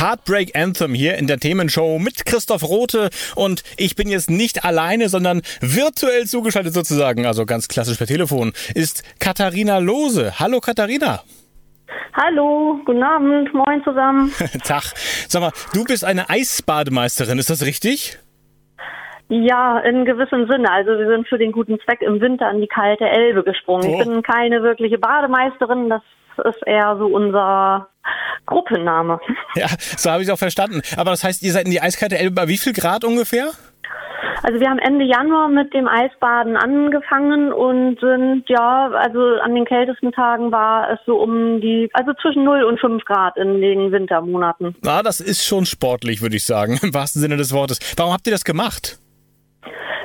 Heartbreak Anthem hier in der Themenshow mit Christoph Rote und ich bin jetzt nicht alleine, sondern virtuell zugeschaltet sozusagen, also ganz klassisch per Telefon, ist Katharina Lose. Hallo Katharina. Hallo, guten Abend, moin zusammen. Tag. Sag mal, du bist eine Eisbademeisterin, ist das richtig? Ja, in gewissem Sinne. Also wir sind für den guten Zweck im Winter an die kalte Elbe gesprungen. Oh. Ich bin keine wirkliche Bademeisterin, das ist eher so unser Gruppenname. Ja, so habe ich es auch verstanden. Aber das heißt, ihr seid in die eiskalte Elbe bei wie viel Grad ungefähr? Also wir haben Ende Januar mit dem Eisbaden angefangen und sind, ja, also an den kältesten Tagen war es so um die, also zwischen 0 und 5 Grad in den Wintermonaten. Na, das ist schon sportlich, würde ich sagen, im wahrsten Sinne des Wortes. Warum habt ihr das gemacht?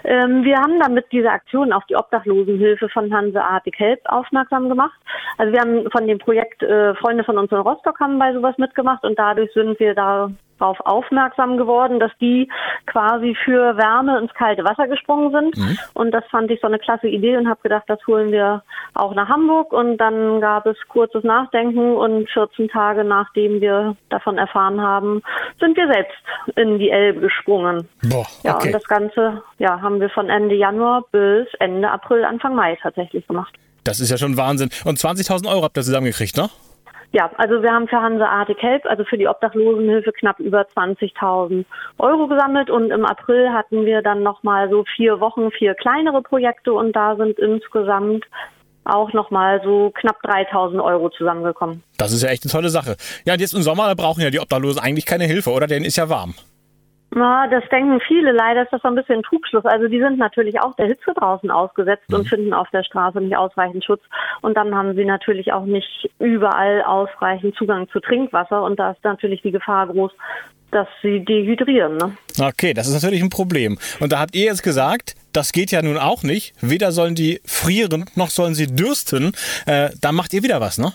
Ähm, wir haben damit diese Aktion auf die Obdachlosenhilfe von Hanseatic Help aufmerksam gemacht. Also wir haben von dem Projekt äh, Freunde von uns in Rostock haben bei sowas mitgemacht und dadurch sind wir da darauf aufmerksam geworden, dass die quasi für Wärme ins kalte Wasser gesprungen sind. Mhm. Und das fand ich so eine klasse Idee und habe gedacht, das holen wir auch nach Hamburg. Und dann gab es kurzes Nachdenken und 14 Tage nachdem wir davon erfahren haben, sind wir selbst in die Elbe gesprungen. Boah, okay. Ja, und das Ganze ja, haben wir von Ende Januar bis Ende April, Anfang Mai tatsächlich gemacht. Das ist ja schon Wahnsinn. Und 20.000 Euro habt ihr zusammengekriegt, ne? Ja, also wir haben für Hanseatic Help, also für die Obdachlosenhilfe, knapp über 20.000 Euro gesammelt und im April hatten wir dann nochmal so vier Wochen, vier kleinere Projekte und da sind insgesamt auch nochmal so knapp 3.000 Euro zusammengekommen. Das ist ja echt eine tolle Sache. Ja, und jetzt im Sommer, brauchen ja die Obdachlosen eigentlich keine Hilfe, oder? Denn ist ja warm. Na, das denken viele. Leider ist das so ein bisschen Trugschluss. Also die sind natürlich auch der Hitze draußen ausgesetzt mhm. und finden auf der Straße nicht ausreichend Schutz. Und dann haben sie natürlich auch nicht überall ausreichend Zugang zu Trinkwasser. Und da ist natürlich die Gefahr groß, dass sie dehydrieren. Ne? Okay, das ist natürlich ein Problem. Und da habt ihr jetzt gesagt, das geht ja nun auch nicht. Weder sollen die frieren, noch sollen sie dürsten. Äh, da macht ihr wieder was, ne?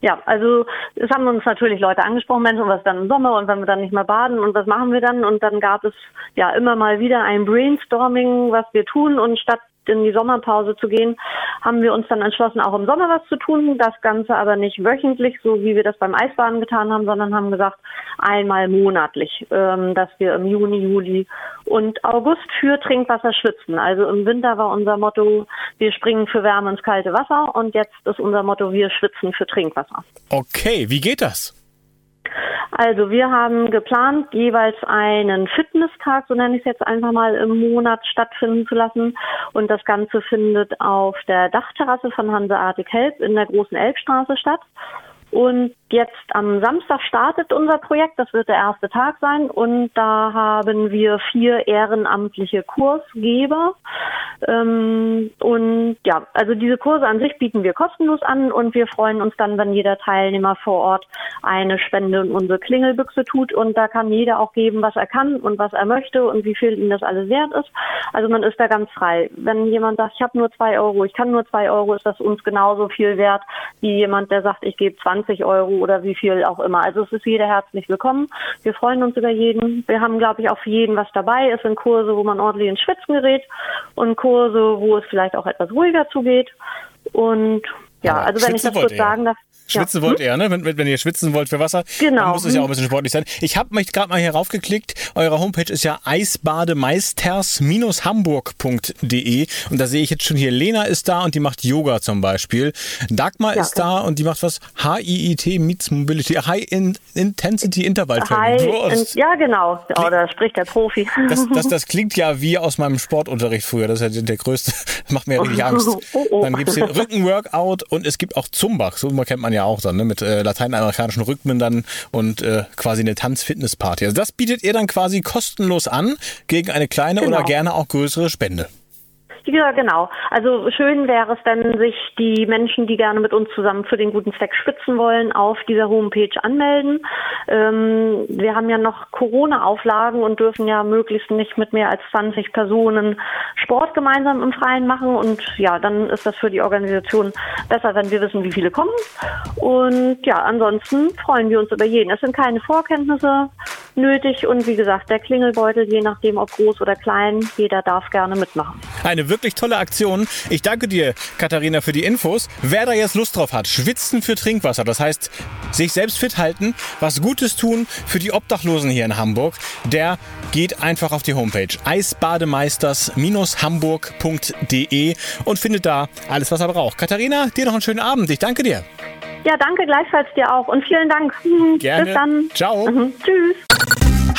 Ja, also es haben uns natürlich Leute angesprochen, Mensch, und was dann im Sommer und wenn wir dann nicht mehr baden und was machen wir dann? Und dann gab es ja immer mal wieder ein Brainstorming, was wir tun und statt in die Sommerpause zu gehen, haben wir uns dann entschlossen, auch im Sommer was zu tun. Das Ganze aber nicht wöchentlich, so wie wir das beim Eisbaden getan haben, sondern haben gesagt, einmal monatlich, ähm, dass wir im Juni, Juli und August für Trinkwasser schwitzen. Also im Winter war unser Motto, wir springen für Wärme ins kalte Wasser und jetzt ist unser Motto, wir schwitzen für Trinkwasser. Okay, wie geht das? Also wir haben geplant, jeweils einen Fitnesstag, so nenne ich es jetzt einfach mal, im Monat stattfinden zu lassen. Und das Ganze findet auf der Dachterrasse von Hanseatic Help in der großen Elbstraße statt. Und jetzt am Samstag startet unser Projekt. Das wird der erste Tag sein. Und da haben wir vier ehrenamtliche Kursgeber. Ähm, und ja, also diese Kurse an sich bieten wir kostenlos an. Und wir freuen uns dann, wenn jeder Teilnehmer vor Ort eine Spende in unsere Klingelbüchse tut. Und da kann jeder auch geben, was er kann und was er möchte und wie viel ihm das alles wert ist. Also man ist da ganz frei. Wenn jemand sagt, ich habe nur zwei Euro, ich kann nur zwei Euro, ist das uns genauso viel wert wie jemand, der sagt, ich gebe 20 20 Euro oder wie viel auch immer. Also es ist jeder herzlich willkommen. Wir freuen uns über jeden. Wir haben, glaube ich, auch für jeden was dabei. Es sind Kurse, wo man ordentlich ins Schwitzen gerät und Kurse, wo es vielleicht auch etwas ruhiger zugeht. Und ja, Aber also wenn ich das kurz sagen darf. Schwitzen ja. wollt hm? ihr, ne? Wenn, wenn, ihr schwitzen wollt für Wasser, genau. dann muss es ja auch ein bisschen sportlich sein. Ich habe mich gerade mal hier raufgeklickt. Eure Homepage ist ja eisbademeisters-hamburg.de und da sehe ich jetzt schon hier, Lena ist da und die macht Yoga zum Beispiel. Dagmar ja, ist da und die macht was HIIT Meets Mobility, High in Intensity Interval Training. In, ja, genau. Oh, da spricht der Profi. Das, das, das, klingt ja wie aus meinem Sportunterricht früher. Das ist ja der größte, das macht mir ja richtig Angst. Oh, oh. Dann gibt es hier Rückenworkout und es gibt auch Zumbach. Zumba kennt man ja auch dann, ne? mit äh, lateinamerikanischen Rhythmen dann und äh, quasi eine Tanz-Fitness-Party. Also das bietet ihr dann quasi kostenlos an gegen eine kleine genau. oder gerne auch größere Spende. Ja, genau. Also schön wäre es, wenn sich die Menschen, die gerne mit uns zusammen für den guten Zweck spitzen wollen, auf dieser Homepage anmelden. Ähm, wir haben ja noch Corona-Auflagen und dürfen ja möglichst nicht mit mehr als 20 Personen Sport gemeinsam im Freien machen. Und ja, dann ist das für die Organisation besser, wenn wir wissen, wie viele kommen. Und ja, ansonsten freuen wir uns über jeden. Es sind keine Vorkenntnisse nötig und wie gesagt, der Klingelbeutel, je nachdem ob groß oder klein, jeder darf gerne mitmachen. Eine wirklich tolle Aktion. Ich danke dir, Katharina, für die Infos. Wer da jetzt Lust drauf hat, schwitzen für Trinkwasser, das heißt, sich selbst fit halten, was Gutes tun für die Obdachlosen hier in Hamburg, der geht einfach auf die Homepage eisbademeisters-hamburg.de und findet da alles, was er braucht. Katharina, dir noch einen schönen Abend. Ich danke dir. Ja, danke gleichfalls dir auch und vielen Dank. Gerne. Bis dann. Ciao. Mhm. Tschüss.